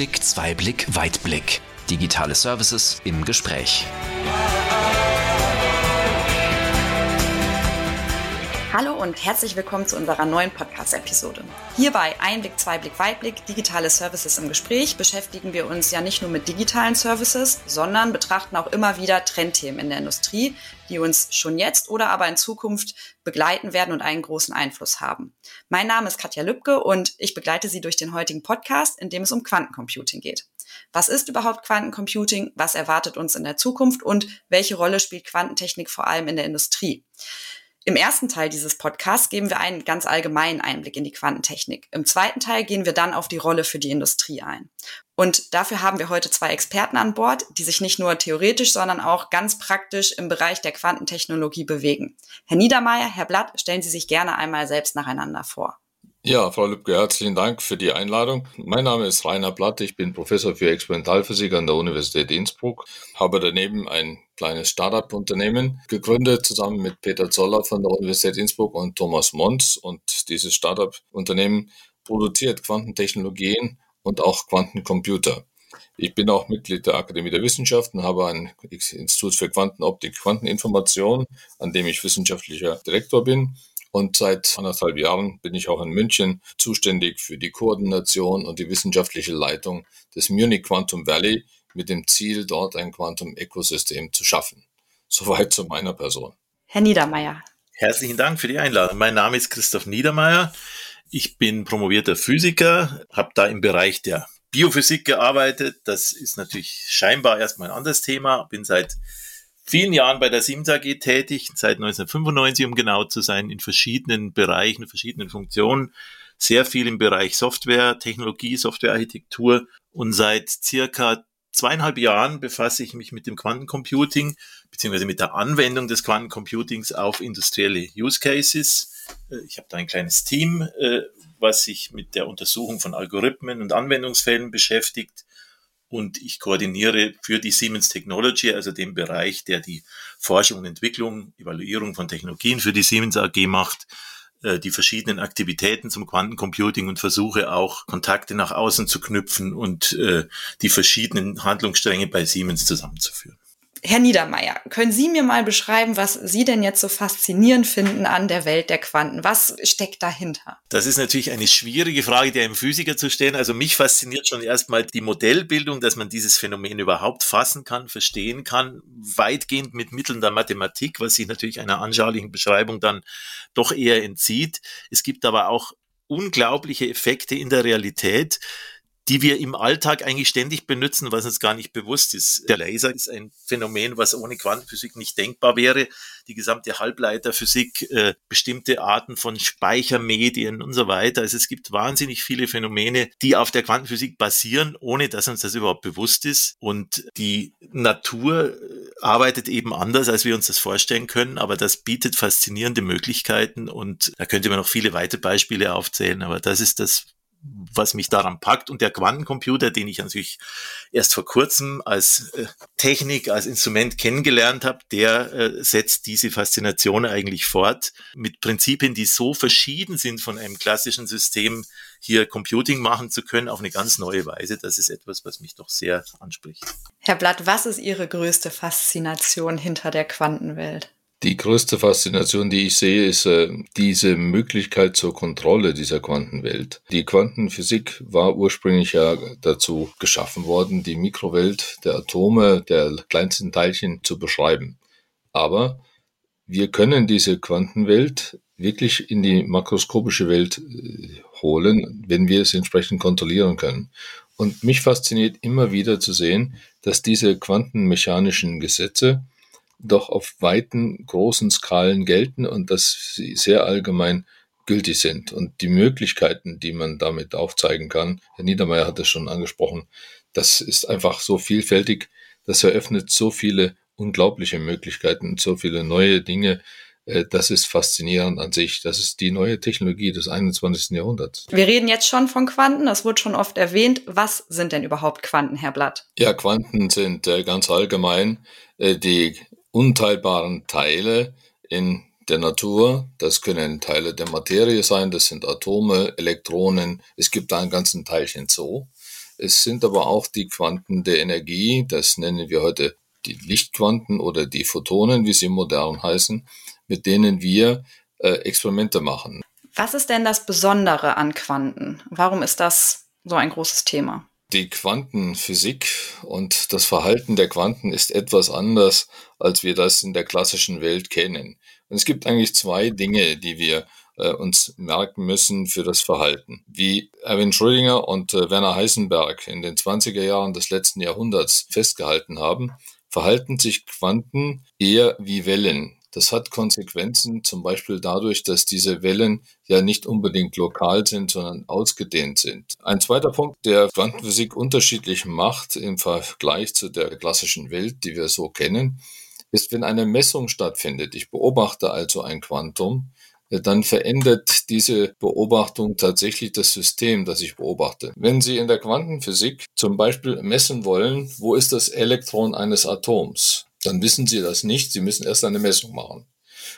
Einblick, Zweiblick, Weitblick. Digitale Services im Gespräch. Hallo und herzlich willkommen zu unserer neuen Podcast-Episode. Hier bei Einblick, Zweiblick, Weitblick, digitale Services im Gespräch beschäftigen wir uns ja nicht nur mit digitalen Services, sondern betrachten auch immer wieder Trendthemen in der Industrie, die uns schon jetzt oder aber in Zukunft begleiten werden und einen großen Einfluss haben. Mein Name ist Katja Lübke und ich begleite Sie durch den heutigen Podcast, in dem es um Quantencomputing geht. Was ist überhaupt Quantencomputing? Was erwartet uns in der Zukunft? Und welche Rolle spielt Quantentechnik vor allem in der Industrie? Im ersten Teil dieses Podcasts geben wir einen ganz allgemeinen Einblick in die Quantentechnik. Im zweiten Teil gehen wir dann auf die Rolle für die Industrie ein. Und dafür haben wir heute zwei Experten an Bord, die sich nicht nur theoretisch, sondern auch ganz praktisch im Bereich der Quantentechnologie bewegen. Herr Niedermeyer, Herr Blatt, stellen Sie sich gerne einmal selbst nacheinander vor. Ja, Frau Lübcke, herzlichen Dank für die Einladung. Mein Name ist Rainer Blatt, ich bin Professor für Experimentalphysik an der Universität Innsbruck, habe daneben ein kleines Startup-Unternehmen gegründet, zusammen mit Peter Zoller von der Universität Innsbruck und Thomas Mons. Und dieses Startup-Unternehmen produziert Quantentechnologien und auch Quantencomputer. Ich bin auch Mitglied der Akademie der Wissenschaften, habe ein Institut für Quantenoptik, Quanteninformation, an dem ich wissenschaftlicher Direktor bin und seit anderthalb Jahren bin ich auch in München zuständig für die Koordination und die wissenschaftliche Leitung des Munich Quantum Valley mit dem Ziel, dort ein Quantum-Ökosystem zu schaffen. Soweit zu meiner Person. Herr Niedermeyer. Herzlichen Dank für die Einladung. Mein Name ist Christoph Niedermeyer. Ich bin promovierter Physiker, habe da im Bereich der Biophysik gearbeitet. Das ist natürlich scheinbar erstmal ein anderes Thema. Bin seit vielen Jahren bei der Siemens AG tätig, seit 1995, um genau zu sein, in verschiedenen Bereichen, verschiedenen Funktionen. Sehr viel im Bereich Software, Technologie, Softwarearchitektur und seit circa zweieinhalb Jahren befasse ich mich mit dem Quantencomputing beziehungsweise mit der Anwendung des Quantencomputings auf industrielle Use Cases. Äh, ich habe da ein kleines Team, äh, was sich mit der Untersuchung von Algorithmen und Anwendungsfällen beschäftigt und ich koordiniere für die Siemens Technology, also den Bereich, der die Forschung und Entwicklung, Evaluierung von Technologien für die Siemens AG macht, äh, die verschiedenen Aktivitäten zum Quantencomputing und versuche auch Kontakte nach außen zu knüpfen und äh, die verschiedenen Handlungsstränge bei Siemens zusammenzuführen. Herr Niedermeyer, können Sie mir mal beschreiben, was Sie denn jetzt so faszinierend finden an der Welt der Quanten? Was steckt dahinter? Das ist natürlich eine schwierige Frage, die einem Physiker zu stellen. Also mich fasziniert schon erstmal die Modellbildung, dass man dieses Phänomen überhaupt fassen kann, verstehen kann, weitgehend mit Mitteln der Mathematik, was sich natürlich einer anschaulichen Beschreibung dann doch eher entzieht. Es gibt aber auch unglaubliche Effekte in der Realität, die wir im Alltag eigentlich ständig benutzen, was uns gar nicht bewusst ist. Der Laser ist ein Phänomen, was ohne Quantenphysik nicht denkbar wäre. Die gesamte Halbleiterphysik, äh, bestimmte Arten von Speichermedien und so weiter. Also es gibt wahnsinnig viele Phänomene, die auf der Quantenphysik basieren, ohne dass uns das überhaupt bewusst ist. Und die Natur äh, arbeitet eben anders, als wir uns das vorstellen können, aber das bietet faszinierende Möglichkeiten und da könnte man noch viele weitere Beispiele aufzählen, aber das ist das, was mich daran packt. Und der Quantencomputer, den ich natürlich erst vor kurzem als äh, Technik, als Instrument kennengelernt habe, der äh, setzt diese Faszination eigentlich fort mit Prinzipien, die so verschieden sind von einem klassischen System, hier Computing machen zu können auf eine ganz neue Weise. Das ist etwas, was mich doch sehr anspricht. Herr Blatt, was ist Ihre größte Faszination hinter der Quantenwelt? Die größte Faszination, die ich sehe, ist äh, diese Möglichkeit zur Kontrolle dieser Quantenwelt. Die Quantenphysik war ursprünglich ja dazu geschaffen worden, die Mikrowelt der Atome, der kleinsten Teilchen zu beschreiben. Aber wir können diese Quantenwelt wirklich in die makroskopische Welt äh, holen, wenn wir es entsprechend kontrollieren können. Und mich fasziniert immer wieder zu sehen, dass diese quantenmechanischen Gesetze doch auf weiten, großen Skalen gelten und dass sie sehr allgemein gültig sind. Und die Möglichkeiten, die man damit aufzeigen kann, Herr Niedermeyer hat es schon angesprochen, das ist einfach so vielfältig, das eröffnet so viele unglaubliche Möglichkeiten und so viele neue Dinge, äh, das ist faszinierend an sich. Das ist die neue Technologie des 21. Jahrhunderts. Wir reden jetzt schon von Quanten, das wurde schon oft erwähnt. Was sind denn überhaupt Quanten, Herr Blatt? Ja, Quanten sind äh, ganz allgemein äh, die unteilbaren Teile in der Natur. Das können Teile der Materie sein, das sind Atome, Elektronen. Es gibt da einen ganzen Teilchen Zoo. Es sind aber auch die Quanten der Energie, das nennen wir heute die Lichtquanten oder die Photonen, wie sie modern heißen, mit denen wir äh, Experimente machen. Was ist denn das Besondere an Quanten? Warum ist das so ein großes Thema? Die Quantenphysik und das Verhalten der Quanten ist etwas anders, als wir das in der klassischen Welt kennen. Und es gibt eigentlich zwei Dinge, die wir äh, uns merken müssen für das Verhalten. Wie Erwin Schrödinger und äh, Werner Heisenberg in den 20er Jahren des letzten Jahrhunderts festgehalten haben, verhalten sich Quanten eher wie Wellen. Das hat Konsequenzen, zum Beispiel dadurch, dass diese Wellen ja nicht unbedingt lokal sind, sondern ausgedehnt sind. Ein zweiter Punkt, der Quantenphysik unterschiedlich macht im Vergleich zu der klassischen Welt, die wir so kennen, ist, wenn eine Messung stattfindet. Ich beobachte also ein Quantum, dann verändert diese Beobachtung tatsächlich das System, das ich beobachte. Wenn Sie in der Quantenphysik zum Beispiel messen wollen, wo ist das Elektron eines Atoms, dann wissen Sie das nicht. Sie müssen erst eine Messung machen.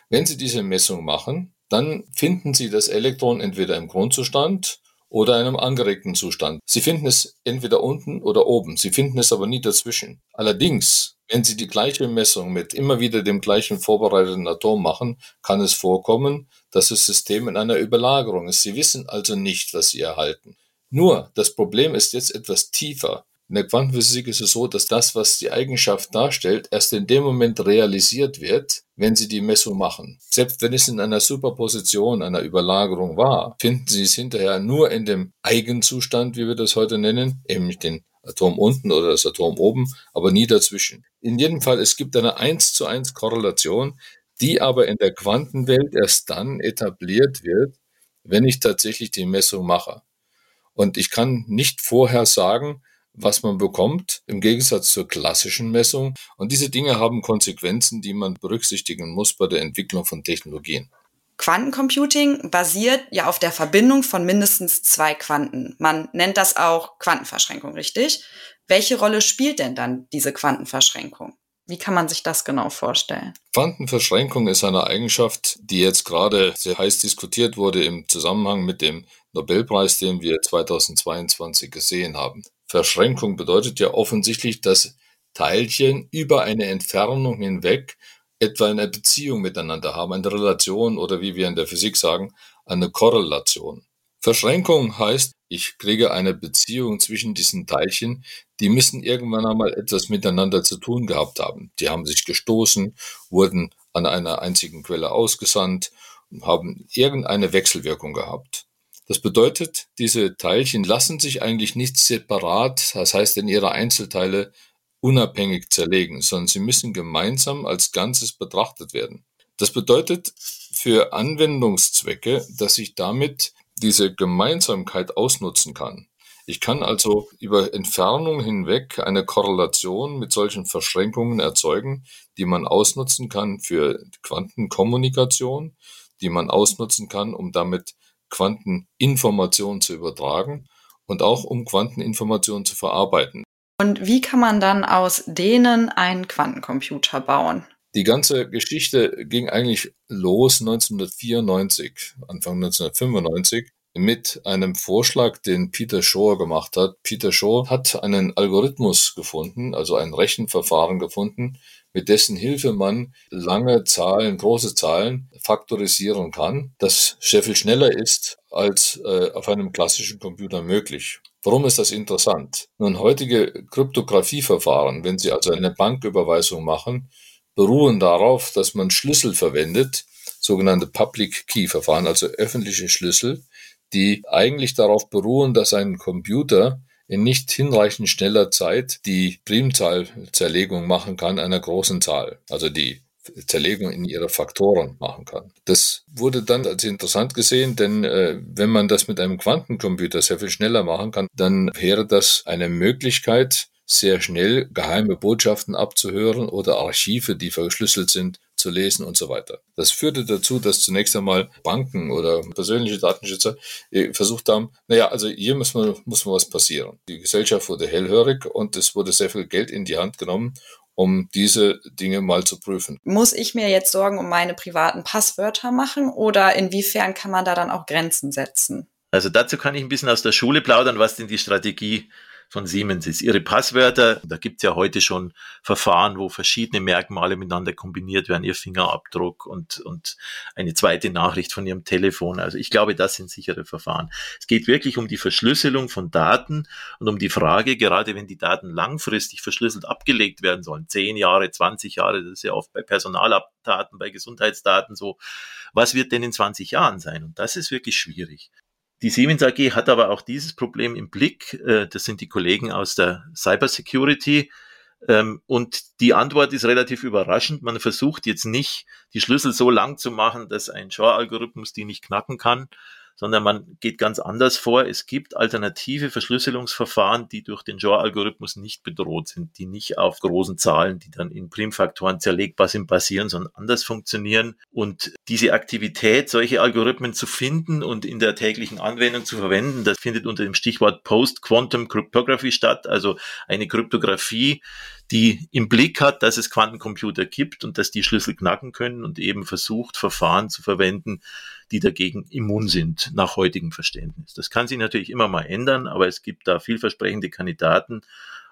Wenn Sie diese Messung machen, dann finden Sie das Elektron entweder im Grundzustand oder einem angeregten Zustand. Sie finden es entweder unten oder oben. Sie finden es aber nie dazwischen. Allerdings, wenn Sie die gleiche Messung mit immer wieder dem gleichen vorbereiteten Atom machen, kann es vorkommen, dass das System in einer Überlagerung ist. Sie wissen also nicht, was Sie erhalten. Nur, das Problem ist jetzt etwas tiefer. In der Quantenphysik ist es so, dass das, was die Eigenschaft darstellt, erst in dem Moment realisiert wird, wenn Sie die Messung machen. Selbst wenn es in einer Superposition, einer Überlagerung war, finden Sie es hinterher nur in dem Eigenzustand, wie wir das heute nennen, nämlich den Atom unten oder das Atom oben, aber nie dazwischen. In jedem Fall, es gibt eine 1 zu 1 Korrelation, die aber in der Quantenwelt erst dann etabliert wird, wenn ich tatsächlich die Messung mache. Und ich kann nicht vorher sagen, was man bekommt, im Gegensatz zur klassischen Messung. Und diese Dinge haben Konsequenzen, die man berücksichtigen muss bei der Entwicklung von Technologien. Quantencomputing basiert ja auf der Verbindung von mindestens zwei Quanten. Man nennt das auch Quantenverschränkung, richtig? Welche Rolle spielt denn dann diese Quantenverschränkung? Wie kann man sich das genau vorstellen? Quantenverschränkung ist eine Eigenschaft, die jetzt gerade sehr heiß diskutiert wurde im Zusammenhang mit dem Nobelpreis, den wir 2022 gesehen haben. Verschränkung bedeutet ja offensichtlich, dass Teilchen über eine Entfernung hinweg etwa eine Beziehung miteinander haben, eine Relation oder wie wir in der Physik sagen, eine Korrelation. Verschränkung heißt, ich kriege eine Beziehung zwischen diesen Teilchen, die müssen irgendwann einmal etwas miteinander zu tun gehabt haben. Die haben sich gestoßen, wurden an einer einzigen Quelle ausgesandt, haben irgendeine Wechselwirkung gehabt. Das bedeutet, diese Teilchen lassen sich eigentlich nicht separat, das heißt in ihre Einzelteile unabhängig zerlegen, sondern sie müssen gemeinsam als Ganzes betrachtet werden. Das bedeutet für Anwendungszwecke, dass ich damit diese Gemeinsamkeit ausnutzen kann. Ich kann also über Entfernung hinweg eine Korrelation mit solchen Verschränkungen erzeugen, die man ausnutzen kann für Quantenkommunikation, die man ausnutzen kann, um damit Quanteninformation zu übertragen und auch um Quanteninformation zu verarbeiten. Und wie kann man dann aus denen einen Quantencomputer bauen? Die ganze Geschichte ging eigentlich los 1994, Anfang 1995 mit einem Vorschlag, den Peter Shore gemacht hat. Peter Shore hat einen Algorithmus gefunden, also ein Rechenverfahren gefunden, mit dessen Hilfe man lange Zahlen, große Zahlen faktorisieren kann, das sehr viel schneller ist als äh, auf einem klassischen Computer möglich. Warum ist das interessant? Nun, heutige Kryptografieverfahren, wenn Sie also eine Banküberweisung machen, beruhen darauf, dass man Schlüssel verwendet, sogenannte Public Key Verfahren, also öffentliche Schlüssel, die eigentlich darauf beruhen, dass ein Computer in nicht hinreichend schneller Zeit die Primzahlzerlegung machen kann einer großen Zahl, also die Zerlegung in ihre Faktoren machen kann. Das wurde dann als interessant gesehen, denn äh, wenn man das mit einem Quantencomputer sehr viel schneller machen kann, dann wäre das eine Möglichkeit, sehr schnell geheime Botschaften abzuhören oder Archive, die verschlüsselt sind, zu lesen und so weiter. Das führte dazu, dass zunächst einmal Banken oder persönliche Datenschützer äh, versucht haben, naja, also hier muss, man, muss man was passieren. Die Gesellschaft wurde hellhörig und es wurde sehr viel Geld in die Hand genommen, um diese Dinge mal zu prüfen. Muss ich mir jetzt Sorgen um meine privaten Passwörter machen oder inwiefern kann man da dann auch Grenzen setzen? Also dazu kann ich ein bisschen aus der Schule plaudern, was denn die Strategie von Siemens ist. Ihre Passwörter, da gibt's ja heute schon Verfahren, wo verschiedene Merkmale miteinander kombiniert werden, ihr Fingerabdruck und, und eine zweite Nachricht von ihrem Telefon. Also ich glaube, das sind sichere Verfahren. Es geht wirklich um die Verschlüsselung von Daten und um die Frage, gerade wenn die Daten langfristig verschlüsselt abgelegt werden sollen, zehn Jahre, 20 Jahre, das ist ja oft bei Personaldaten, bei Gesundheitsdaten so, was wird denn in 20 Jahren sein? Und das ist wirklich schwierig. Die Siemens AG hat aber auch dieses Problem im Blick. Äh, das sind die Kollegen aus der Cybersecurity. Ähm, und die Antwort ist relativ überraschend. Man versucht jetzt nicht, die Schlüssel so lang zu machen, dass ein Shor-Algorithmus die nicht knacken kann, sondern man geht ganz anders vor. Es gibt alternative Verschlüsselungsverfahren, die durch den Shor-Algorithmus nicht bedroht sind, die nicht auf großen Zahlen, die dann in Primfaktoren zerlegbar sind, basieren, sondern anders funktionieren. Und diese Aktivität, solche Algorithmen zu finden und in der täglichen Anwendung zu verwenden, das findet unter dem Stichwort Post-Quantum Cryptography statt, also eine Kryptographie, die im Blick hat, dass es Quantencomputer gibt und dass die Schlüssel knacken können und eben versucht, Verfahren zu verwenden, die dagegen immun sind nach heutigem Verständnis. Das kann sich natürlich immer mal ändern, aber es gibt da vielversprechende Kandidaten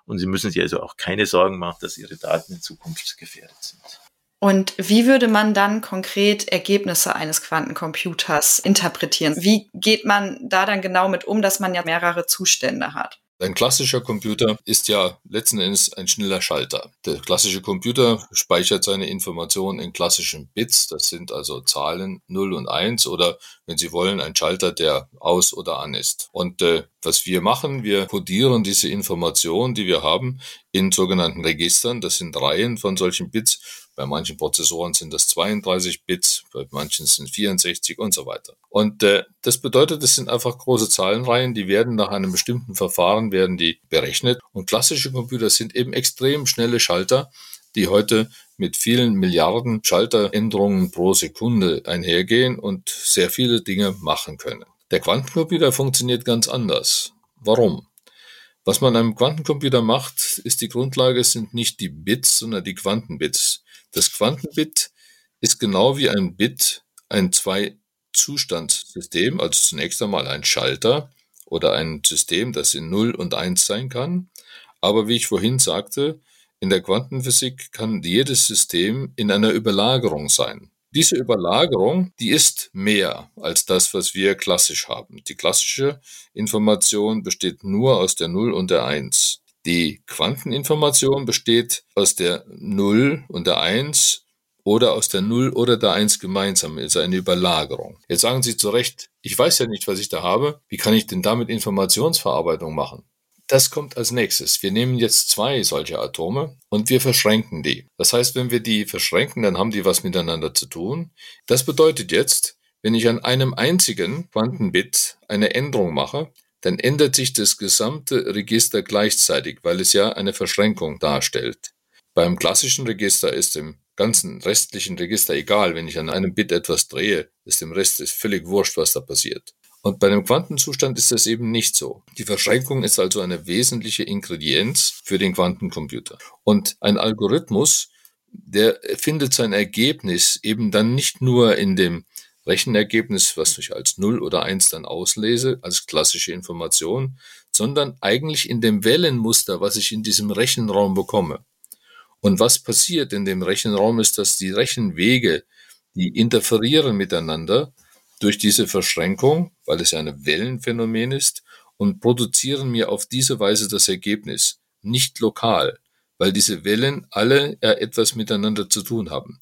und Sie müssen sich also auch keine Sorgen machen, dass Ihre Daten in Zukunft gefährdet sind. Und wie würde man dann konkret Ergebnisse eines Quantencomputers interpretieren? Wie geht man da dann genau mit um, dass man ja mehrere Zustände hat? Ein klassischer Computer ist ja letzten Endes ein schneller Schalter. Der klassische Computer speichert seine Informationen in klassischen Bits, das sind also Zahlen 0 und 1 oder, wenn Sie wollen, ein Schalter, der aus oder an ist. Und äh, was wir machen, wir codieren diese Informationen, die wir haben, in sogenannten Registern. Das sind Reihen von solchen Bits bei manchen Prozessoren sind das 32 Bits, bei manchen sind 64 und so weiter. Und äh, das bedeutet, es sind einfach große Zahlenreihen, die werden nach einem bestimmten Verfahren werden die berechnet. Und klassische Computer sind eben extrem schnelle Schalter, die heute mit vielen Milliarden Schalteränderungen pro Sekunde einhergehen und sehr viele Dinge machen können. Der Quantencomputer funktioniert ganz anders. Warum? Was man einem Quantencomputer macht, ist die Grundlage, sind nicht die Bits, sondern die Quantenbits. Das Quantenbit ist genau wie ein Bit ein Zwei-Zustandssystem, also zunächst einmal ein Schalter oder ein System, das in 0 und 1 sein kann. Aber wie ich vorhin sagte, in der Quantenphysik kann jedes System in einer Überlagerung sein. Diese Überlagerung, die ist mehr als das, was wir klassisch haben. Die klassische Information besteht nur aus der 0 und der 1. Die Quanteninformation besteht aus der 0 und der 1 oder aus der 0 oder der 1 gemeinsam, ist eine Überlagerung. Jetzt sagen Sie zu Recht, ich weiß ja nicht, was ich da habe, wie kann ich denn damit Informationsverarbeitung machen? Das kommt als nächstes. Wir nehmen jetzt zwei solche Atome und wir verschränken die. Das heißt, wenn wir die verschränken, dann haben die was miteinander zu tun. Das bedeutet jetzt, wenn ich an einem einzigen Quantenbit eine Änderung mache, dann ändert sich das gesamte Register gleichzeitig, weil es ja eine Verschränkung darstellt. Beim klassischen Register ist dem ganzen restlichen Register egal, wenn ich an einem Bit etwas drehe, ist dem Rest ist völlig wurscht, was da passiert. Und bei dem Quantenzustand ist das eben nicht so. Die Verschränkung ist also eine wesentliche Ingredienz für den Quantencomputer. Und ein Algorithmus, der findet sein Ergebnis eben dann nicht nur in dem Rechenergebnis, was ich als 0 oder 1 dann auslese, als klassische Information, sondern eigentlich in dem Wellenmuster, was ich in diesem Rechenraum bekomme. Und was passiert in dem Rechenraum ist, dass die Rechenwege, die interferieren miteinander durch diese Verschränkung, weil es ja ein Wellenphänomen ist, und produzieren mir auf diese Weise das Ergebnis, nicht lokal, weil diese Wellen alle etwas miteinander zu tun haben.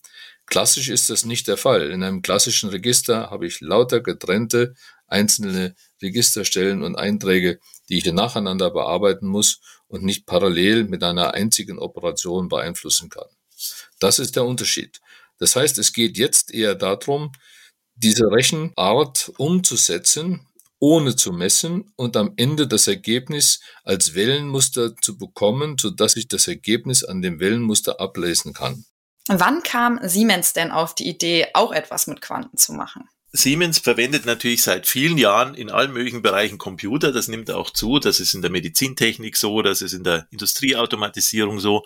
Klassisch ist das nicht der Fall. In einem klassischen Register habe ich lauter getrennte einzelne Registerstellen und Einträge, die ich nacheinander bearbeiten muss und nicht parallel mit einer einzigen Operation beeinflussen kann. Das ist der Unterschied. Das heißt, es geht jetzt eher darum, diese Rechenart umzusetzen, ohne zu messen und am Ende das Ergebnis als Wellenmuster zu bekommen, sodass ich das Ergebnis an dem Wellenmuster ablesen kann. Wann kam Siemens denn auf die Idee, auch etwas mit Quanten zu machen? Siemens verwendet natürlich seit vielen Jahren in allen möglichen Bereichen Computer. Das nimmt auch zu. Das ist in der Medizintechnik so, das ist in der Industrieautomatisierung so.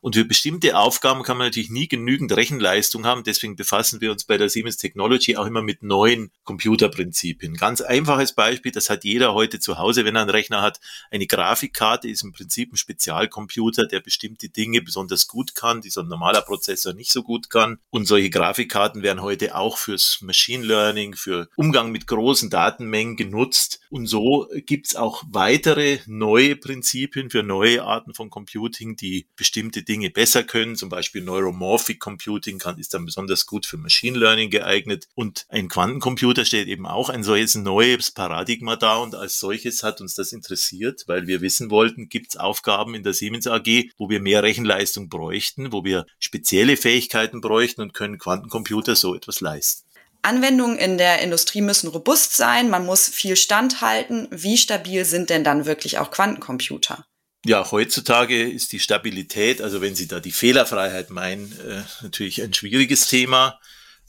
Und für bestimmte Aufgaben kann man natürlich nie genügend Rechenleistung haben. Deswegen befassen wir uns bei der Siemens Technology auch immer mit neuen Computerprinzipien. Ganz einfaches Beispiel, das hat jeder heute zu Hause, wenn er einen Rechner hat. Eine Grafikkarte ist im Prinzip ein Spezialcomputer, der bestimmte Dinge besonders gut kann, die so ein normaler Prozessor nicht so gut kann. Und solche Grafikkarten werden heute auch fürs Machine Learning, für Umgang mit großen Datenmengen genutzt. Und so gibt's auch weitere neue Prinzipien für neue Arten von Computing, die bestimmte Dinge besser können. Zum Beispiel Neuromorphic Computing kann, ist dann besonders gut für Machine Learning geeignet. Und ein Quantencomputer stellt eben auch ein solches neues Paradigma dar. Und als solches hat uns das interessiert, weil wir wissen wollten, gibt es Aufgaben in der Siemens AG, wo wir mehr Rechenleistung bräuchten, wo wir spezielle Fähigkeiten bräuchten und können Quantencomputer so etwas leisten. Anwendungen in der Industrie müssen robust sein, man muss viel standhalten. Wie stabil sind denn dann wirklich auch Quantencomputer? Ja, heutzutage ist die Stabilität, also wenn Sie da die Fehlerfreiheit meinen, äh, natürlich ein schwieriges Thema.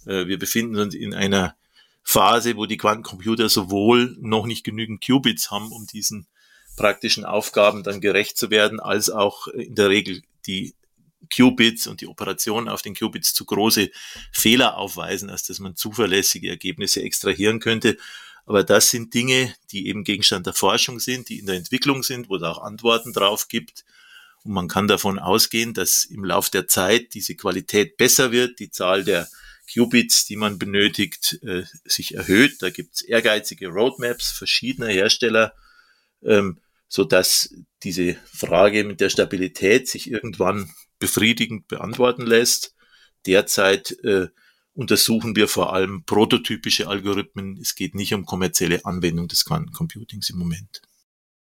Äh, wir befinden uns in einer Phase, wo die Quantencomputer sowohl noch nicht genügend Qubits haben, um diesen praktischen Aufgaben dann gerecht zu werden, als auch in der Regel die Qubits und die Operationen auf den Qubits zu große Fehler aufweisen, als dass man zuverlässige Ergebnisse extrahieren könnte. Aber das sind Dinge, die eben Gegenstand der Forschung sind, die in der Entwicklung sind, wo es auch Antworten drauf gibt. Und man kann davon ausgehen, dass im Lauf der Zeit diese Qualität besser wird, die Zahl der Qubits, die man benötigt, äh, sich erhöht. Da gibt es ehrgeizige Roadmaps verschiedener Hersteller, ähm, so dass diese Frage mit der Stabilität sich irgendwann befriedigend beantworten lässt. Derzeit äh, untersuchen wir vor allem prototypische Algorithmen. Es geht nicht um kommerzielle Anwendung des Quantencomputings im Moment.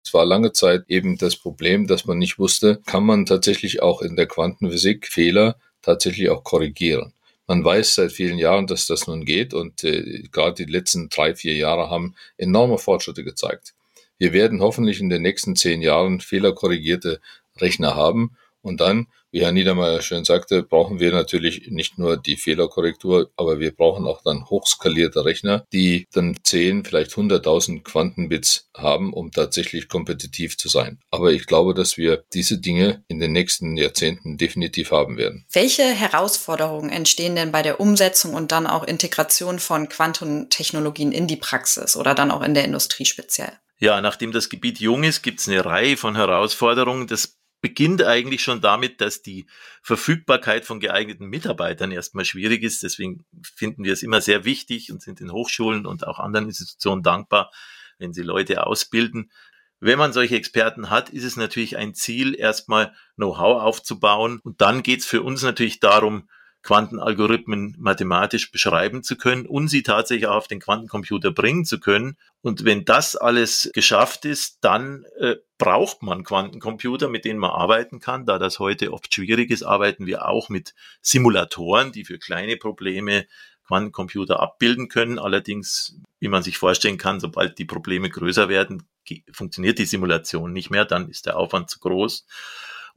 Es war lange Zeit eben das Problem, dass man nicht wusste, kann man tatsächlich auch in der Quantenphysik Fehler tatsächlich auch korrigieren. Man weiß seit vielen Jahren, dass das nun geht und äh, gerade die letzten drei, vier Jahre haben enorme Fortschritte gezeigt. Wir werden hoffentlich in den nächsten zehn Jahren fehlerkorrigierte Rechner haben und dann wie Herr Niedermeyer schön sagte, brauchen wir natürlich nicht nur die Fehlerkorrektur, aber wir brauchen auch dann hochskalierte Rechner, die dann 10, vielleicht 100.000 Quantenbits haben, um tatsächlich kompetitiv zu sein. Aber ich glaube, dass wir diese Dinge in den nächsten Jahrzehnten definitiv haben werden. Welche Herausforderungen entstehen denn bei der Umsetzung und dann auch Integration von Quantentechnologien in die Praxis oder dann auch in der Industrie speziell? Ja, nachdem das Gebiet jung ist, gibt es eine Reihe von Herausforderungen. Das beginnt eigentlich schon damit, dass die Verfügbarkeit von geeigneten Mitarbeitern erstmal schwierig ist. Deswegen finden wir es immer sehr wichtig und sind den Hochschulen und auch anderen Institutionen dankbar, wenn sie Leute ausbilden. Wenn man solche Experten hat, ist es natürlich ein Ziel, erstmal Know-how aufzubauen. Und dann geht es für uns natürlich darum, Quantenalgorithmen mathematisch beschreiben zu können und sie tatsächlich auch auf den Quantencomputer bringen zu können. Und wenn das alles geschafft ist, dann äh, braucht man Quantencomputer, mit denen man arbeiten kann. Da das heute oft schwierig ist, arbeiten wir auch mit Simulatoren, die für kleine Probleme Quantencomputer abbilden können. Allerdings, wie man sich vorstellen kann, sobald die Probleme größer werden, funktioniert die Simulation nicht mehr, dann ist der Aufwand zu groß.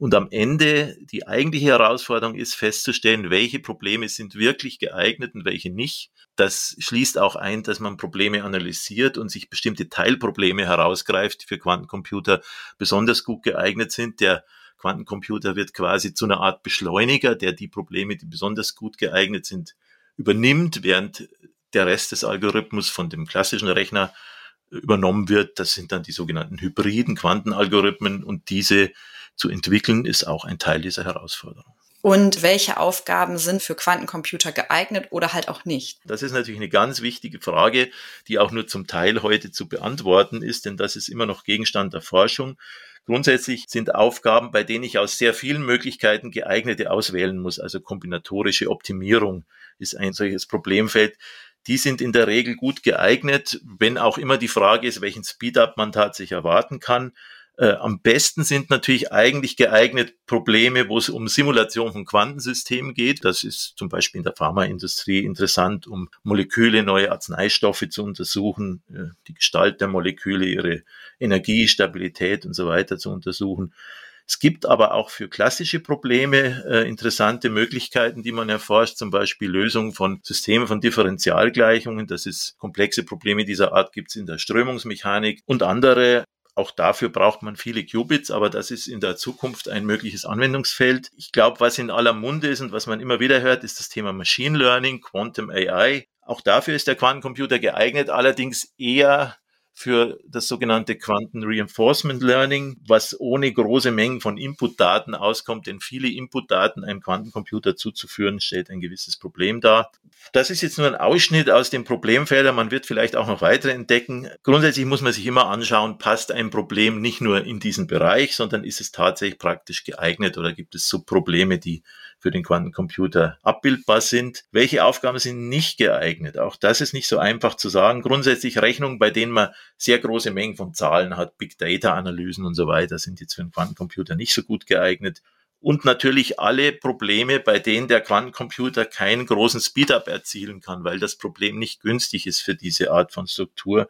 Und am Ende die eigentliche Herausforderung ist festzustellen, welche Probleme sind wirklich geeignet und welche nicht. Das schließt auch ein, dass man Probleme analysiert und sich bestimmte Teilprobleme herausgreift, die für Quantencomputer besonders gut geeignet sind. Der Quantencomputer wird quasi zu einer Art Beschleuniger, der die Probleme, die besonders gut geeignet sind, übernimmt, während der Rest des Algorithmus von dem klassischen Rechner übernommen wird. Das sind dann die sogenannten hybriden Quantenalgorithmen und diese zu entwickeln, ist auch ein Teil dieser Herausforderung. Und welche Aufgaben sind für Quantencomputer geeignet oder halt auch nicht? Das ist natürlich eine ganz wichtige Frage, die auch nur zum Teil heute zu beantworten ist, denn das ist immer noch Gegenstand der Forschung. Grundsätzlich sind Aufgaben, bei denen ich aus sehr vielen Möglichkeiten geeignete auswählen muss, also kombinatorische Optimierung ist ein solches Problemfeld. Die sind in der Regel gut geeignet, wenn auch immer die Frage ist, welchen Speedup man tatsächlich erwarten kann. Äh, am besten sind natürlich eigentlich geeignet Probleme, wo es um Simulation von Quantensystemen geht. Das ist zum Beispiel in der Pharmaindustrie interessant, um Moleküle, neue Arzneistoffe zu untersuchen, äh, die Gestalt der Moleküle, ihre Energie, Stabilität und so weiter zu untersuchen. Es gibt aber auch für klassische Probleme äh, interessante Möglichkeiten, die man erforscht, zum Beispiel Lösung von Systemen von Differentialgleichungen. Das ist komplexe Probleme dieser Art gibt es in der Strömungsmechanik und andere Auch dafür braucht man viele Qubits, aber das ist in der Zukunft ein mögliches Anwendungsfeld. Ich glaube, was in aller Munde ist und was man immer wieder hört, ist das Thema Machine Learning, Quantum AI. Auch dafür ist der Quantencomputer geeignet, allerdings eher für das sogenannte Quanten Reinforcement Learning, was ohne große Mengen von Inputdaten auskommt, denn viele Inputdaten einem Quantencomputer zuzuführen, stellt ein gewisses Problem dar. Das ist jetzt nur ein Ausschnitt aus dem Problemfelder. Man wird vielleicht auch noch weitere entdecken. Grundsätzlich muss man sich immer anschauen, passt ein Problem nicht nur in diesen Bereich, sondern ist es tatsächlich praktisch geeignet oder gibt es Subprobleme, die für den Quantencomputer abbildbar sind. Welche Aufgaben sind nicht geeignet? Auch das ist nicht so einfach zu sagen. Grundsätzlich Rechnungen, bei denen man sehr große Mengen von Zahlen hat, Big Data Analysen und so weiter, sind jetzt für den Quantencomputer nicht so gut geeignet und natürlich alle Probleme, bei denen der Quantencomputer keinen großen Speedup erzielen kann, weil das Problem nicht günstig ist für diese Art von Struktur.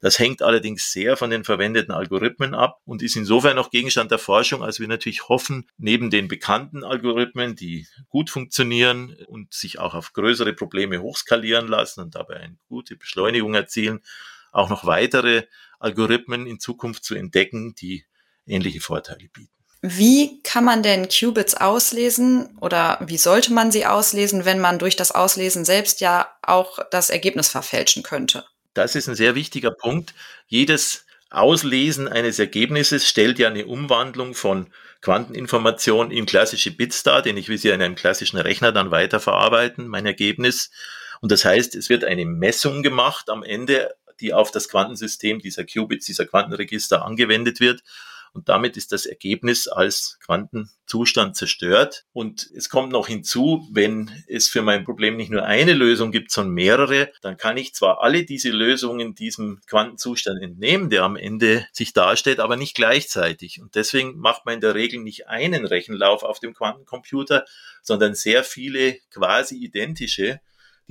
Das hängt allerdings sehr von den verwendeten Algorithmen ab und ist insofern noch Gegenstand der Forschung, als wir natürlich hoffen, neben den bekannten Algorithmen, die gut funktionieren und sich auch auf größere Probleme hochskalieren lassen und dabei eine gute Beschleunigung erzielen, auch noch weitere Algorithmen in Zukunft zu entdecken, die ähnliche Vorteile bieten. Wie kann man denn Qubits auslesen oder wie sollte man sie auslesen, wenn man durch das Auslesen selbst ja auch das Ergebnis verfälschen könnte? Das ist ein sehr wichtiger Punkt. Jedes Auslesen eines Ergebnisses stellt ja eine Umwandlung von Quanteninformation in klassische Bits dar, den ich will sie in einem klassischen Rechner dann weiterverarbeiten, mein Ergebnis. Und das heißt, es wird eine Messung gemacht am Ende, die auf das Quantensystem dieser Qubits, dieser Quantenregister angewendet wird. Und damit ist das Ergebnis als Quantenzustand zerstört. Und es kommt noch hinzu, wenn es für mein Problem nicht nur eine Lösung gibt, sondern mehrere, dann kann ich zwar alle diese Lösungen diesem Quantenzustand entnehmen, der am Ende sich darstellt, aber nicht gleichzeitig. Und deswegen macht man in der Regel nicht einen Rechenlauf auf dem Quantencomputer, sondern sehr viele quasi identische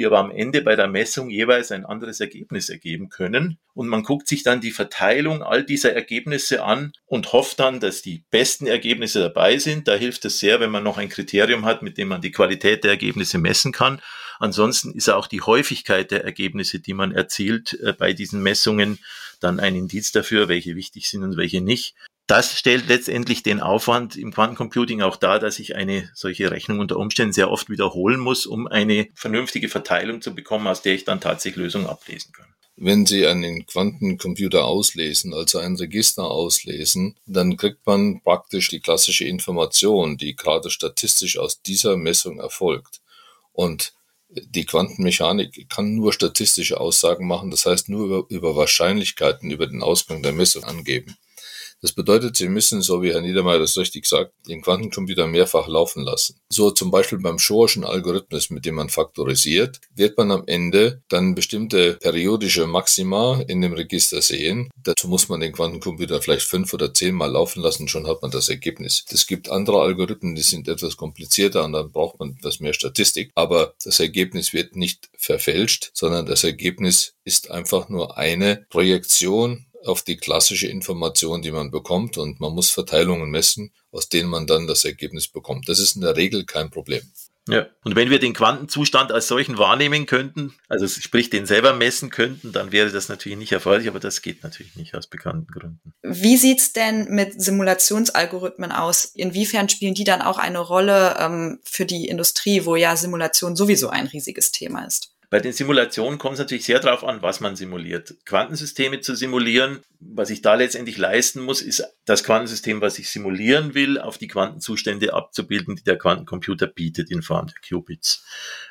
die aber am Ende bei der Messung jeweils ein anderes Ergebnis ergeben können. Und man guckt sich dann die Verteilung all dieser Ergebnisse an und hofft dann, dass die besten Ergebnisse dabei sind. Da hilft es sehr, wenn man noch ein Kriterium hat, mit dem man die Qualität der Ergebnisse messen kann. Ansonsten ist auch die Häufigkeit der Ergebnisse, die man erzielt äh, bei diesen Messungen, dann ein Indiz dafür, welche wichtig sind und welche nicht das stellt letztendlich den Aufwand im Quantencomputing auch dar, dass ich eine solche Rechnung unter Umständen sehr oft wiederholen muss, um eine vernünftige Verteilung zu bekommen, aus der ich dann tatsächlich Lösungen ablesen kann. Wenn Sie einen Quantencomputer auslesen, also ein Register auslesen, dann kriegt man praktisch die klassische Information, die gerade statistisch aus dieser Messung erfolgt. Und die Quantenmechanik kann nur statistische Aussagen machen, das heißt nur über, über Wahrscheinlichkeiten, über den Ausgang der Messung angeben. Das bedeutet, Sie müssen, so wie Herr Niedermeyer das richtig sagt, den Quantencomputer mehrfach laufen lassen. So zum Beispiel beim Shorschen Algorithmus, mit dem man faktorisiert, wird man am Ende dann bestimmte periodische Maxima in dem Register sehen. Dazu muss man den Quantencomputer vielleicht fünf oder zehnmal laufen lassen, schon hat man das Ergebnis. Es gibt andere Algorithmen, die sind etwas komplizierter und dann braucht man etwas mehr Statistik. Aber das Ergebnis wird nicht verfälscht, sondern das Ergebnis ist einfach nur eine Projektion auf die klassische Information, die man bekommt und man muss Verteilungen messen, aus denen man dann das Ergebnis bekommt. Das ist in der Regel kein Problem. Ja. Und wenn wir den Quantenzustand als solchen wahrnehmen könnten, also sprich den selber messen könnten, dann wäre das natürlich nicht erforderlich, aber das geht natürlich nicht aus bekannten Gründen. Wie sieht's denn mit Simulationsalgorithmen aus? Inwiefern spielen die dann auch eine Rolle ähm, für die Industrie, wo ja Simulation sowieso ein riesiges Thema ist? Bei den Simulationen kommt es natürlich sehr darauf an, was man simuliert. Quantensysteme zu simulieren, was ich da letztendlich leisten muss, ist das Quantensystem, was ich simulieren will, auf die Quantenzustände abzubilden, die der Quantencomputer bietet in Form der Qubits.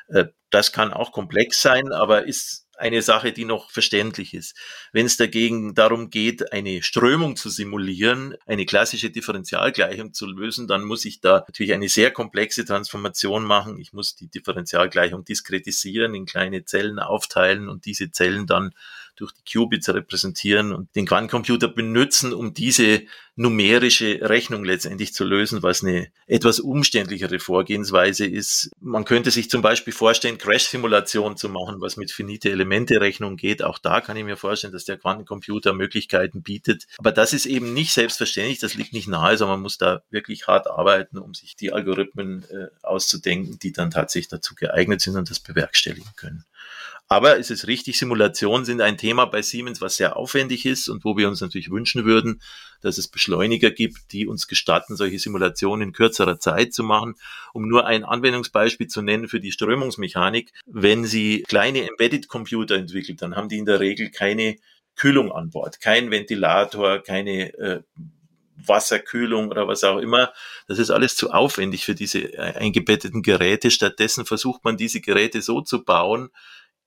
Äh, das kann auch komplex sein, aber ist eine Sache, die noch verständlich ist. Wenn es dagegen darum geht, eine Strömung zu simulieren, eine klassische Differentialgleichung zu lösen, dann muss ich da natürlich eine sehr komplexe Transformation machen. Ich muss die Differentialgleichung diskretisieren, in kleine Zellen aufteilen und diese Zellen dann durch die Qubits repräsentieren und den Quantencomputer benutzen, um diese numerische Rechnung letztendlich zu lösen, was eine etwas umständlichere Vorgehensweise ist. Man könnte sich zum Beispiel vorstellen, Crash-Simulation zu machen, was mit finite Elemente-Rechnung geht. Auch da kann ich mir vorstellen, dass der Quantencomputer Möglichkeiten bietet. Aber das ist eben nicht selbstverständlich, das liegt nicht nahe, sondern man muss da wirklich hart arbeiten, um sich die Algorithmen äh, auszudenken, die dann tatsächlich dazu geeignet sind und das bewerkstelligen können. Aber es ist richtig, Simulationen sind ein Thema bei Siemens, was sehr aufwendig ist und wo wir uns natürlich wünschen würden, dass es Beschleuniger gibt, die uns gestatten, solche Simulationen in kürzerer Zeit zu machen. Um nur ein Anwendungsbeispiel zu nennen für die Strömungsmechanik, wenn Sie kleine Embedded Computer entwickelt, dann haben die in der Regel keine Kühlung an Bord, kein Ventilator, keine äh, Wasserkühlung oder was auch immer. Das ist alles zu aufwendig für diese äh, eingebetteten Geräte. Stattdessen versucht man diese Geräte so zu bauen,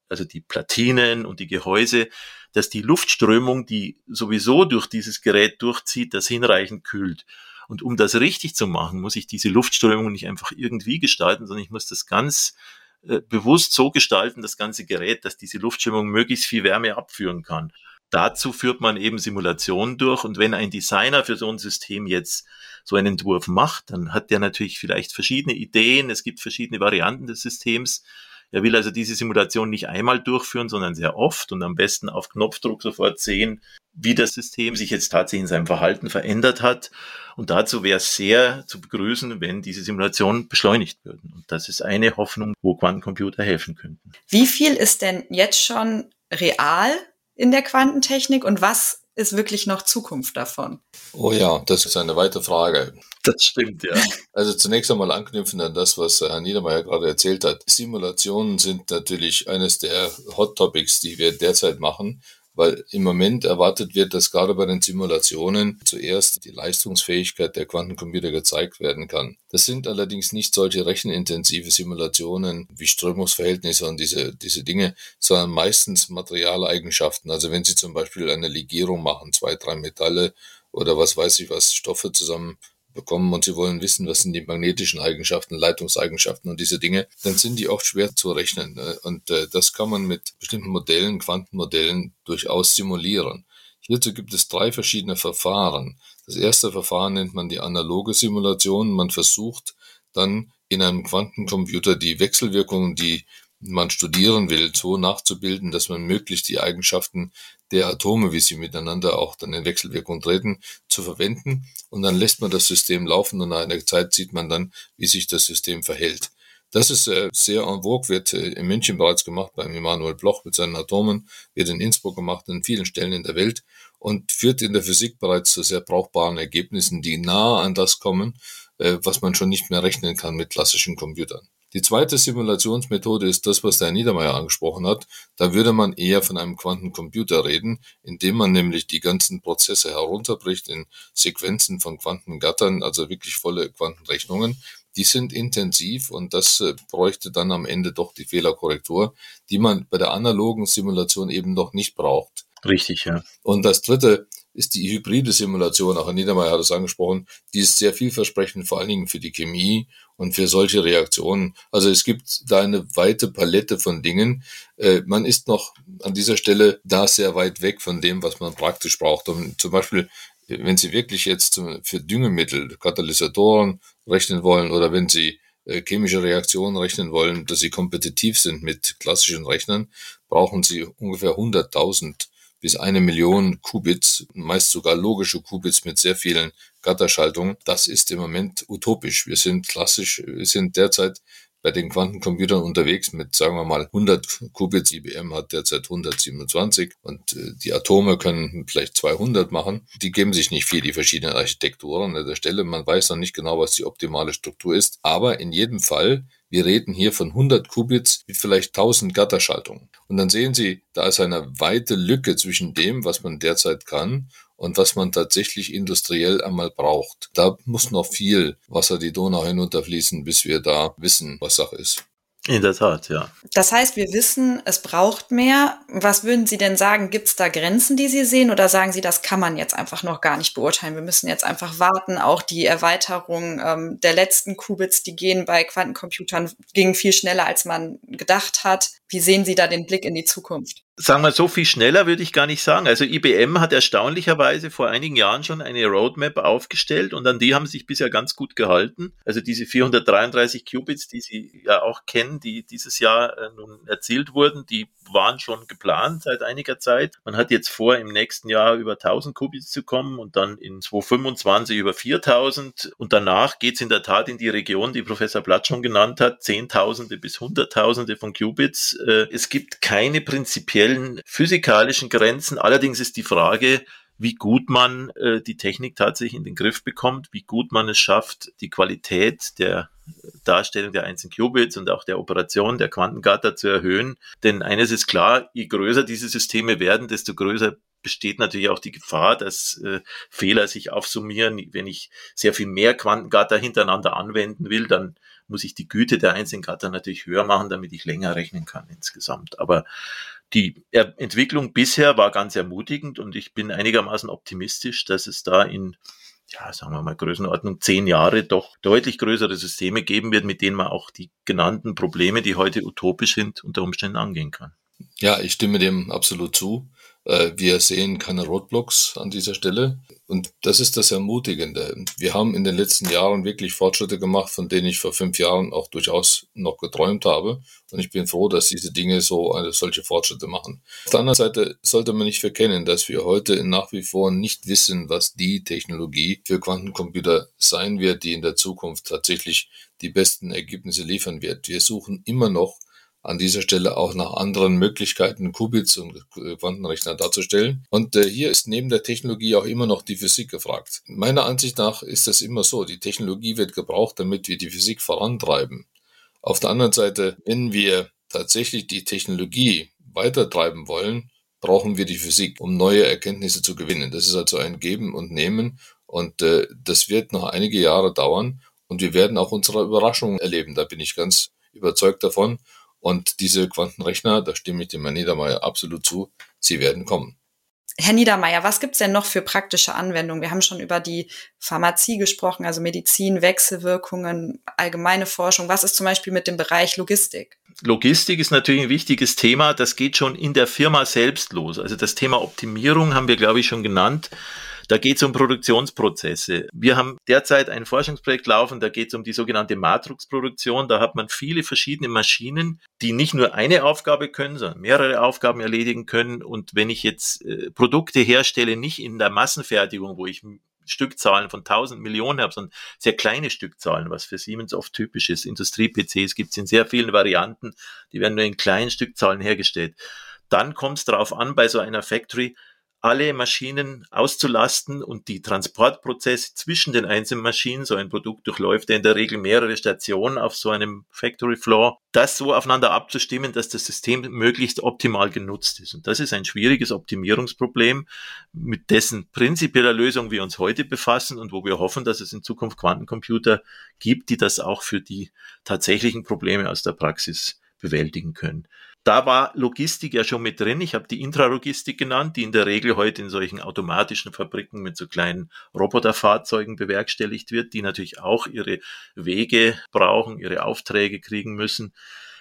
also die Platinen und die Gehäuse, dass die Luftströmung, die sowieso durch dieses Gerät durchzieht, das hinreichend kühlt. Und um das richtig zu machen, muss ich diese Luftströmung nicht einfach irgendwie gestalten, sondern ich muss das ganz äh, bewusst so gestalten, das ganze Gerät, dass diese Luftströmung möglichst viel Wärme abführen kann. Dazu führt man eben Simulationen durch. Und wenn ein Designer für so ein System jetzt so einen Entwurf macht, dann hat der natürlich vielleicht verschiedene Ideen. Es gibt verschiedene Varianten des Systems. Er will also diese Simulation nicht einmal durchführen, sondern sehr oft und am besten auf Knopfdruck sofort sehen, wie das System sich jetzt tatsächlich in seinem Verhalten verändert hat. Und dazu wäre es sehr zu begrüßen, wenn diese Simulationen beschleunigt würden. Und das ist eine Hoffnung, wo Quantencomputer helfen könnten. Wie viel ist denn jetzt schon real in der Quantentechnik und was ist wirklich noch Zukunft davon? Oh ja, das ist eine weite Frage. Das stimmt, ja. Also zunächst einmal anknüpfen an das, was Herr Niedermeyer gerade erzählt hat. Simulationen sind natürlich eines der Hot Topics, die wir derzeit machen weil im Moment erwartet wird, dass gerade bei den Simulationen zuerst die Leistungsfähigkeit der Quantencomputer gezeigt werden kann. Das sind allerdings nicht solche rechenintensive Simulationen wie Strömungsverhältnisse und diese, diese Dinge, sondern meistens Materialeigenschaften. Also wenn Sie zum Beispiel eine Legierung machen, zwei, drei Metalle oder was weiß ich was, Stoffe zusammen bekommen und sie wollen wissen, was sind die magnetischen Eigenschaften, Leitungseigenschaften und diese Dinge, dann sind die oft schwer zu rechnen. Ne? Und äh, das kann man mit bestimmten Modellen, Quantenmodellen durchaus simulieren. Hierzu gibt es drei verschiedene Verfahren. Das erste Verfahren nennt man die analoge Simulation. Man versucht dann in einem Quantencomputer die Wechselwirkungen, die man studieren will, so nachzubilden, dass man möglichst die Eigenschaften der Atome, wie sie miteinander auch dann in Wechselwirkung treten, zu verwenden. Und dann lässt man das System laufen und nach einer Zeit sieht man dann, wie sich das System verhält. Das ist äh, sehr en vogue, wird äh, in München bereits gemacht beim Emanuel Bloch mit seinen Atomen, wird in Innsbruck gemacht, an vielen Stellen in der Welt und führt in der Physik bereits zu sehr brauchbaren Ergebnissen, die nahe an das kommen, äh, was man schon nicht mehr rechnen kann mit klassischen Computern. Die zweite Simulationsmethode ist das, was der Niedermeyer angesprochen hat. Da würde man eher von einem Quantencomputer reden, indem man nämlich die ganzen Prozesse herunterbricht in Sequenzen von Quantengattern, also wirklich volle Quantenrechnungen. Die sind intensiv und das äh, bräuchte dann am Ende doch die Fehlerkorrektur, die man bei der analogen Simulation eben noch nicht braucht. Richtig, ja. Und das dritte ist die hybride Simulation, auch Herr Niedermeyer hat es angesprochen, die ist sehr vielversprechend, vor allen Dingen für die Chemie und für solche Reaktionen. Also es gibt da eine weite Palette von Dingen. Äh, man ist noch an dieser Stelle da sehr weit weg von dem, was man praktisch braucht. Um zum Beispiel, wenn Sie wirklich jetzt für Düngemittel, Katalysatoren rechnen wollen oder wenn Sie äh, chemische Reaktionen rechnen wollen, dass sie kompetitiv sind mit klassischen Rechnern, brauchen sie ungefähr 100.000 bis eine Million Qubits, meist sogar logische Qubits mit sehr vielen Gatterschaltungen. Das ist im Moment utopisch. Wir sind klassisch, wir sind derzeit bei den Quantencomputern unterwegs mit, sagen wir mal, 100 Qubits. IBM hat derzeit 127 und äh, die Atome können vielleicht 200 machen. Die geben sich nicht viel, die verschiedenen Architekturen an der Stelle. Man weiß noch nicht genau, was die optimale Struktur ist. Aber in jedem Fall wir reden hier von 100 Qubits mit vielleicht 1000 Gatterschaltungen. Und dann sehen Sie, da ist eine weite Lücke zwischen dem, was man derzeit kann und was man tatsächlich industriell einmal braucht. Da muss noch viel Wasser die Donau hinunterfließen, bis wir da wissen, was Sache ist. In der Tat, ja. Das heißt, wir wissen, es braucht mehr. Was würden Sie denn sagen? Gibt es da Grenzen, die Sie sehen? Oder sagen Sie, das kann man jetzt einfach noch gar nicht beurteilen? Wir müssen jetzt einfach warten. Auch die Erweiterung ähm, der letzten Qubits, die gehen bei Quantencomputern, gingen viel schneller, als man gedacht hat. Wie sehen Sie da den Blick in die Zukunft? Sagen wir, so viel schneller würde ich gar nicht sagen. Also IBM hat erstaunlicherweise vor einigen Jahren schon eine Roadmap aufgestellt und an die haben sich bisher ganz gut gehalten. Also diese 433 Qubits, die Sie ja auch kennen, die dieses Jahr äh, nun erzielt wurden, die waren schon geplant seit einiger Zeit. Man hat jetzt vor, im nächsten Jahr über 1000 Qubits zu kommen und dann in 2025 über 4000. Und danach geht es in der Tat in die Region, die Professor Blatt schon genannt hat, Zehntausende bis Hunderttausende von Qubits. Äh, es gibt keine prinzipiellen physikalischen Grenzen. Allerdings ist die Frage, wie gut man äh, die Technik tatsächlich in den Griff bekommt, wie gut man es schafft, die Qualität der Darstellung der einzelnen Qubits und auch der Operation der Quantengatter zu erhöhen. Denn eines ist klar, je größer diese Systeme werden, desto größer besteht natürlich auch die Gefahr, dass äh, Fehler sich aufsummieren. Wenn ich sehr viel mehr Quantengatter hintereinander anwenden will, dann muss ich die Güte der einzelnen Gatter natürlich höher machen, damit ich länger rechnen kann insgesamt. Aber die Entwicklung bisher war ganz ermutigend und ich bin einigermaßen optimistisch, dass es da in ja, sagen wir mal, Größenordnung zehn Jahre doch deutlich größere Systeme geben wird, mit denen man auch die genannten Probleme, die heute utopisch sind, unter Umständen angehen kann. Ja, ich stimme dem absolut zu. Äh, wir sehen keine Roadblocks an dieser Stelle. Und das ist das Ermutigende. Wir haben in den letzten Jahren wirklich Fortschritte gemacht, von denen ich vor fünf Jahren auch durchaus noch geträumt habe. Und ich bin froh, dass diese Dinge so solche Fortschritte machen. Auf der anderen Seite sollte man nicht verkennen, dass wir heute nach wie vor nicht wissen, was die Technologie für Quantencomputer sein wird, die in der Zukunft tatsächlich die besten Ergebnisse liefern wird. Wir suchen immer noch an dieser Stelle auch nach anderen Möglichkeiten, Qubits und Quantenrechner darzustellen. Und äh, hier ist neben der Technologie auch immer noch die Physik gefragt. Meiner Ansicht nach ist das immer so. Die Technologie wird gebraucht, damit wir die Physik vorantreiben. Auf der anderen Seite, wenn wir tatsächlich die Technologie weitertreiben wollen, brauchen wir die Physik, um neue Erkenntnisse zu gewinnen. Das ist also ein Geben und Nehmen und äh, das wird noch einige Jahre dauern und wir werden auch unsere Überraschungen erleben. Da bin ich ganz überzeugt davon. Und diese Quantenrechner, da stimme ich dem Herrn Niedermeyer absolut zu, sie werden kommen. Herr Niedermeyer, was gibt's denn noch für praktische Anwendungen? Wir haben schon über die Pharmazie gesprochen, also Medizin, Wechselwirkungen, allgemeine Forschung. Was ist zum Beispiel mit dem Bereich Logistik? Logistik ist natürlich ein wichtiges Thema. Das geht schon in der Firma selbst los. Also das Thema Optimierung haben wir, glaube ich, schon genannt. Da geht es um Produktionsprozesse. Wir haben derzeit ein Forschungsprojekt laufen, da geht es um die sogenannte Matrixproduktion. Da hat man viele verschiedene Maschinen, die nicht nur eine Aufgabe können, sondern mehrere Aufgaben erledigen können. Und wenn ich jetzt äh, Produkte herstelle, nicht in der Massenfertigung, wo ich Stückzahlen von 1000 Millionen habe, sondern sehr kleine Stückzahlen, was für Siemens oft typisch ist. Industrie-PCs gibt es in sehr vielen Varianten, die werden nur in kleinen Stückzahlen hergestellt. Dann kommt es darauf an, bei so einer Factory alle Maschinen auszulasten und die Transportprozesse zwischen den einzelnen Maschinen, so ein Produkt durchläuft ja in der Regel mehrere Stationen auf so einem Factory Floor, das so aufeinander abzustimmen, dass das System möglichst optimal genutzt ist. Und das ist ein schwieriges Optimierungsproblem, mit dessen prinzipieller Lösung wir uns heute befassen und wo wir hoffen, dass es in Zukunft Quantencomputer gibt, die das auch für die tatsächlichen Probleme aus der Praxis bewältigen können. Da war Logistik ja schon mit drin. Ich habe die Intralogistik genannt, die in der Regel heute in solchen automatischen Fabriken mit so kleinen Roboterfahrzeugen bewerkstelligt wird, die natürlich auch ihre Wege brauchen, ihre Aufträge kriegen müssen.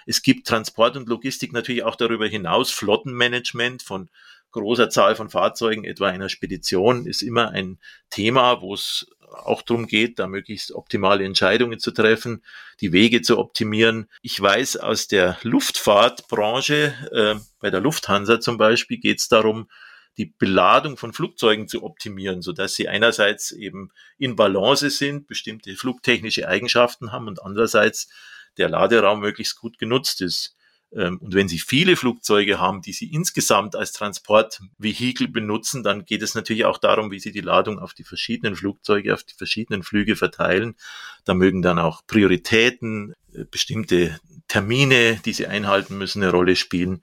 Es gibt Transport und Logistik natürlich auch darüber hinaus. Flottenmanagement von großer Zahl von Fahrzeugen, etwa einer Spedition, ist immer ein Thema, wo es auch darum geht, da möglichst optimale Entscheidungen zu treffen, die Wege zu optimieren. Ich weiß aus der Luftfahrtbranche, äh, bei der Lufthansa zum Beispiel, geht es darum, die Beladung von Flugzeugen zu optimieren, so dass sie einerseits eben in Balance sind, bestimmte flugtechnische Eigenschaften haben und andererseits der Laderaum möglichst gut genutzt ist. Ähm, und wenn Sie viele Flugzeuge haben, die Sie insgesamt als Transportvehikel benutzen, dann geht es natürlich auch darum, wie Sie die Ladung auf die verschiedenen Flugzeuge, auf die verschiedenen Flüge verteilen. Da mögen dann auch Prioritäten, äh, bestimmte Termine, die Sie einhalten müssen, eine Rolle spielen.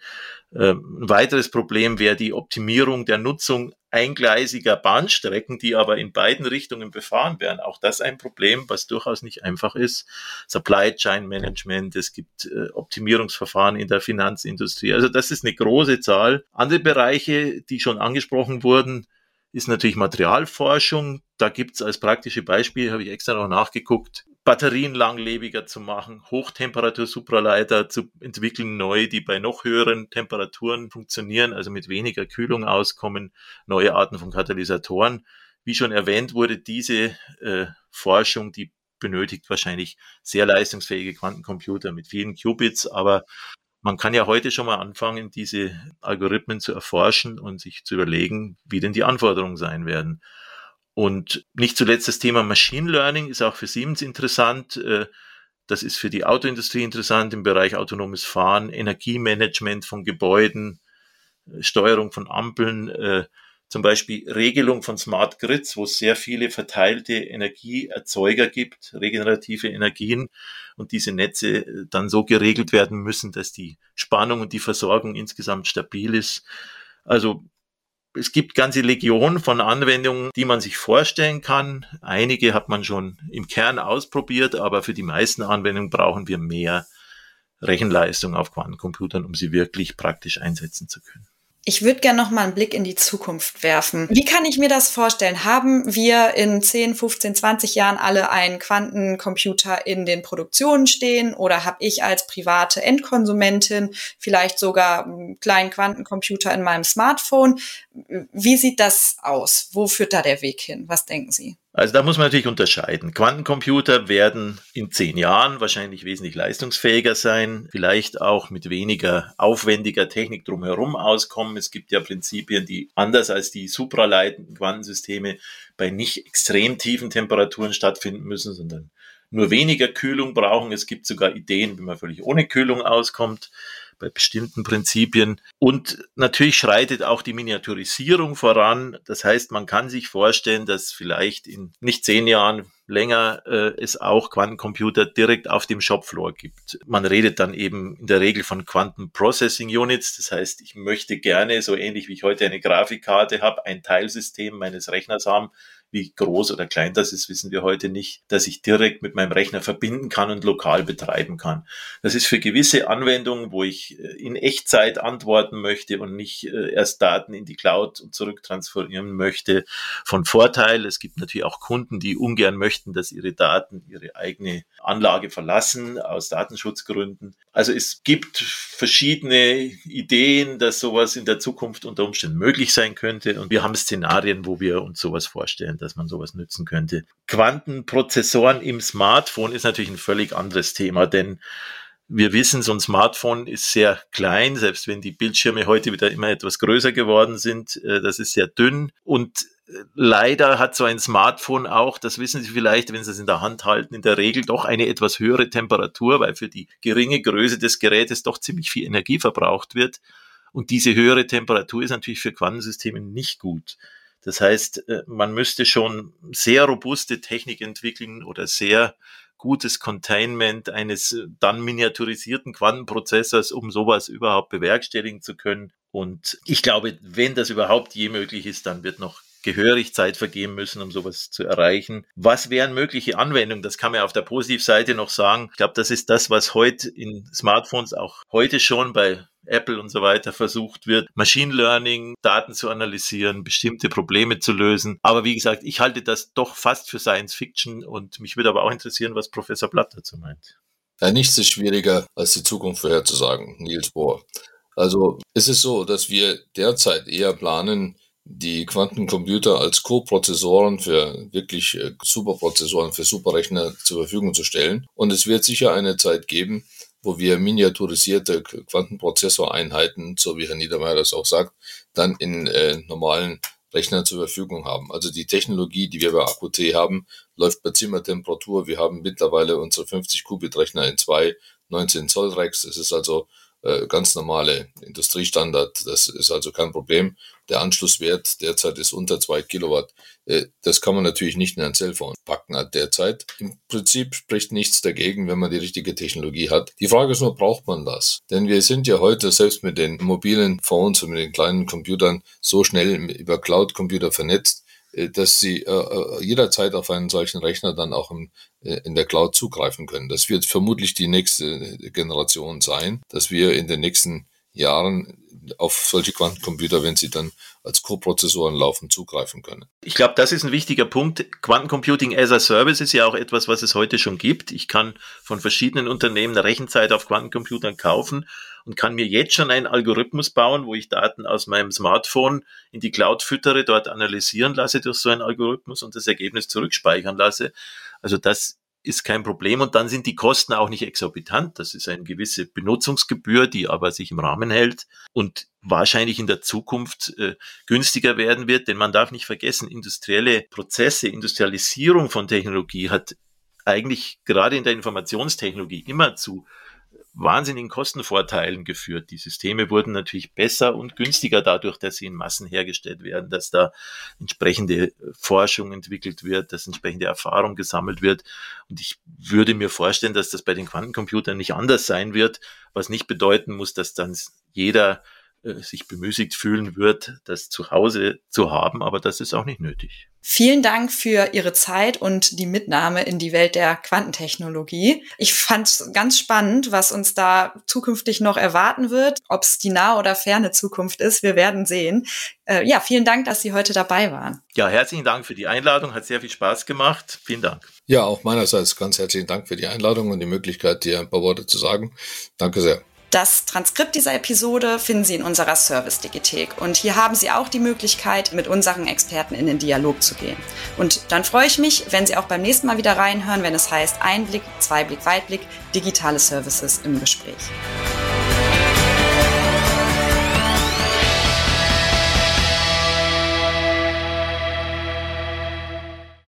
Ähm, ein weiteres Problem wäre die Optimierung der Nutzung eingleisiger Bahnstrecken, die aber in beiden Richtungen befahren werden. Auch das ein Problem, was durchaus nicht einfach ist. Supply Chain Management, es gibt äh, Optimierungsverfahren in der Finanzindustrie. Also das ist eine große Zahl. Andere Bereiche, die schon angesprochen wurden, ist natürlich Materialforschung. Da gibt's als praktische Beispiel, habe ich extra noch nachgeguckt, Batterien langlebiger zu machen, Hochtemperatur-Supraleiter zu entwickeln, neu, die bei noch höheren Temperaturen funktionieren, also mit weniger Kühlung auskommen, neue Arten von Katalysatoren. Wie schon erwähnt wurde, diese äh, Forschung, die benötigt wahrscheinlich sehr leistungsfähige Quantencomputer mit vielen Qubits, aber man kann ja heute schon mal anfangen, diese Algorithmen zu erforschen und sich zu überlegen, wie denn die Anforderungen sein werden. Und nicht zuletzt das Thema Machine Learning ist auch für Siemens interessant. Äh, das ist für die Autoindustrie interessant im Bereich autonomes Fahren, Energiemanagement von Gebäuden, äh, Steuerung von Ampeln, äh, zum Beispiel Regelung von Smart Grids, wo es sehr viele verteilte Energieerzeuger gibt, regenerative Energien und diese Netze dann so geregelt werden müssen, dass die Spannung und die Versorgung insgesamt stabil ist. Also es gibt ganze Legionen von Anwendungen, die man sich vorstellen kann. Einige hat man schon im Kern ausprobiert, aber für die meisten Anwendungen brauchen wir mehr Rechenleistung auf Quantencomputern, um sie wirklich praktisch einsetzen zu können. Ich würde gerne noch mal einen Blick in die Zukunft werfen. Wie kann ich mir das vorstellen? Haben wir in 10, 15, 20 Jahren alle einen Quantencomputer in den Produktionen stehen oder habe ich als private Endkonsumentin vielleicht sogar einen kleinen Quantencomputer in meinem Smartphone? Wie sieht das aus? Wo führt da der Weg hin? Was denken Sie? Also da muss man natürlich unterscheiden. Quantencomputer werden in zehn Jahren wahrscheinlich wesentlich leistungsfähiger sein, vielleicht auch mit weniger aufwendiger Technik drumherum auskommen. Es gibt ja Prinzipien, die anders als die supraleitenden Quantensysteme bei nicht extrem tiefen Temperaturen stattfinden müssen, sondern nur weniger Kühlung brauchen. Es gibt sogar Ideen, wie man völlig ohne Kühlung auskommt bei bestimmten Prinzipien. Und natürlich schreitet auch die Miniaturisierung voran. Das heißt, man kann sich vorstellen, dass vielleicht in nicht zehn Jahren länger äh, es auch Quantencomputer direkt auf dem Shopfloor gibt. Man redet dann eben in der Regel von Quanten Processing Units. Das heißt, ich möchte gerne, so ähnlich wie ich heute eine Grafikkarte habe, ein Teilsystem meines Rechners haben, wie groß oder klein das ist, wissen wir heute nicht, dass ich direkt mit meinem Rechner verbinden kann und lokal betreiben kann. Das ist für gewisse Anwendungen, wo ich äh, in Echtzeit antworten möchte und nicht äh, erst Daten in die Cloud und zurücktransferieren möchte, von Vorteil. Es gibt natürlich auch Kunden, die ungern möchten, dass ihre Daten ihre eigene Anlage verlassen aus Datenschutzgründen. Also es gibt verschiedene Ideen, dass sowas in der Zukunft unter Umständen möglich sein könnte. Und wir haben Szenarien, wo wir uns sowas vorstellen dass man sowas nützen könnte. Quantenprozessoren im Smartphone ist natürlich ein völlig anderes Thema, denn wir wissen, so ein Smartphone ist sehr klein, selbst wenn die Bildschirme heute wieder immer etwas größer geworden sind. Äh, das ist sehr dünn und äh, leider hat so ein Smartphone auch, das wissen Sie vielleicht, wenn Sie es in der Hand halten, in der Regel doch eine etwas höhere Temperatur, weil für die geringe Größe des Gerätes doch ziemlich viel Energie verbraucht wird. Und diese höhere Temperatur ist natürlich für Quantensysteme nicht gut. Das heißt, äh, man müsste schon sehr robuste Technik entwickeln oder sehr gutes Containment eines äh, dann miniaturisierten Quantenprozessors, um sowas überhaupt bewerkstelligen zu können. Und ich glaube, wenn das überhaupt je möglich ist, dann wird noch gehörig Zeit vergeben müssen, um sowas zu erreichen. Was wären mögliche Anwendungen? Das kann man auf der Positivseite noch sagen. Ich glaube, das ist das, was heute in Smartphones auch heute schon bei Apple und so weiter versucht wird, Machine Learning, Daten zu analysieren, bestimmte Probleme zu lösen. Aber wie gesagt, ich halte das doch fast für Science Fiction und mich würde aber auch interessieren, was Professor Blatt dazu meint. Ja, nichts ist schwieriger, als die Zukunft vorherzusagen, Niels Bohr. Also es ist so, dass wir derzeit eher planen, die Quantencomputer als Co-Prozessoren für wirklich äh, Superprozessoren, für Superrechner zur Verfügung zu stellen. Und es wird sicher eine Zeit geben, wo wir miniaturisierte Quantenprozessoreinheiten, so wie Herr Niedermeyer das auch sagt, dann in äh, normalen Rechnern zur Verfügung haben. Also die Technologie, die wir bei AQT haben, läuft bei Zimmertemperatur. Wir haben mittlerweile unsere 50 Qubit Rechner in zwei 19 Zoll Racks. Das ist also äh, ganz normale Industriestandard. Das ist also kein Problem. Der Anschlusswert derzeit ist unter zwei Kilowatt. Äh, das kann man natürlich nicht in ein Cellphone packen derzeit. Im Prinzip spricht nichts dagegen, wenn man die richtige Technologie hat. Die Frage ist nur, braucht man das? Denn wir sind ja heute selbst mit den mobilen Phones und mit den kleinen Computern so schnell über Cloud-Computer vernetzt, dass sie äh, äh, jederzeit auf einen solchen Rechner dann auch im, äh, in der Cloud zugreifen können. Das wird vermutlich die nächste Generation sein, dass wir in den nächsten Jahren auf solche Quantencomputer, wenn sie dann als Co-Prozessoren laufen, zugreifen können. Ich glaube, das ist ein wichtiger Punkt. Quantencomputing as a Service ist ja auch etwas, was es heute schon gibt. Ich kann von verschiedenen Unternehmen Rechenzeit auf Quantencomputern kaufen und kann mir jetzt schon einen Algorithmus bauen, wo ich Daten aus meinem Smartphone in die Cloud füttere, dort analysieren lasse durch so einen Algorithmus und das Ergebnis zurückspeichern lasse. Also das ist kein Problem und dann sind die Kosten auch nicht exorbitant. Das ist eine gewisse Benutzungsgebühr, die aber sich im Rahmen hält und wahrscheinlich in der Zukunft äh, günstiger werden wird, denn man darf nicht vergessen, industrielle Prozesse, Industrialisierung von Technologie hat eigentlich gerade in der Informationstechnologie immer zu wahnsinnigen Kostenvorteilen geführt. Die Systeme wurden natürlich besser und günstiger dadurch, dass sie in Massen hergestellt werden, dass da entsprechende Forschung entwickelt wird, dass entsprechende Erfahrung gesammelt wird. Und ich würde mir vorstellen, dass das bei den Quantencomputern nicht anders sein wird, was nicht bedeuten muss, dass dann jeder sich bemüßigt fühlen wird, das zu Hause zu haben, aber das ist auch nicht nötig. Vielen Dank für Ihre Zeit und die Mitnahme in die Welt der Quantentechnologie. Ich fand es ganz spannend, was uns da zukünftig noch erwarten wird. Ob es die nahe oder ferne Zukunft ist, wir werden sehen. Äh, ja, vielen Dank, dass Sie heute dabei waren. Ja, herzlichen Dank für die Einladung. Hat sehr viel Spaß gemacht. Vielen Dank. Ja, auch meinerseits ganz herzlichen Dank für die Einladung und die Möglichkeit, dir ein paar Worte zu sagen. Danke sehr. Das Transkript dieser Episode finden Sie in unserer Service-Digithek und hier haben Sie auch die Möglichkeit, mit unseren Experten in den Dialog zu gehen. Und dann freue ich mich, wenn Sie auch beim nächsten Mal wieder reinhören, wenn es heißt Einblick, Zweiblick, Weitblick, digitale Services im Gespräch.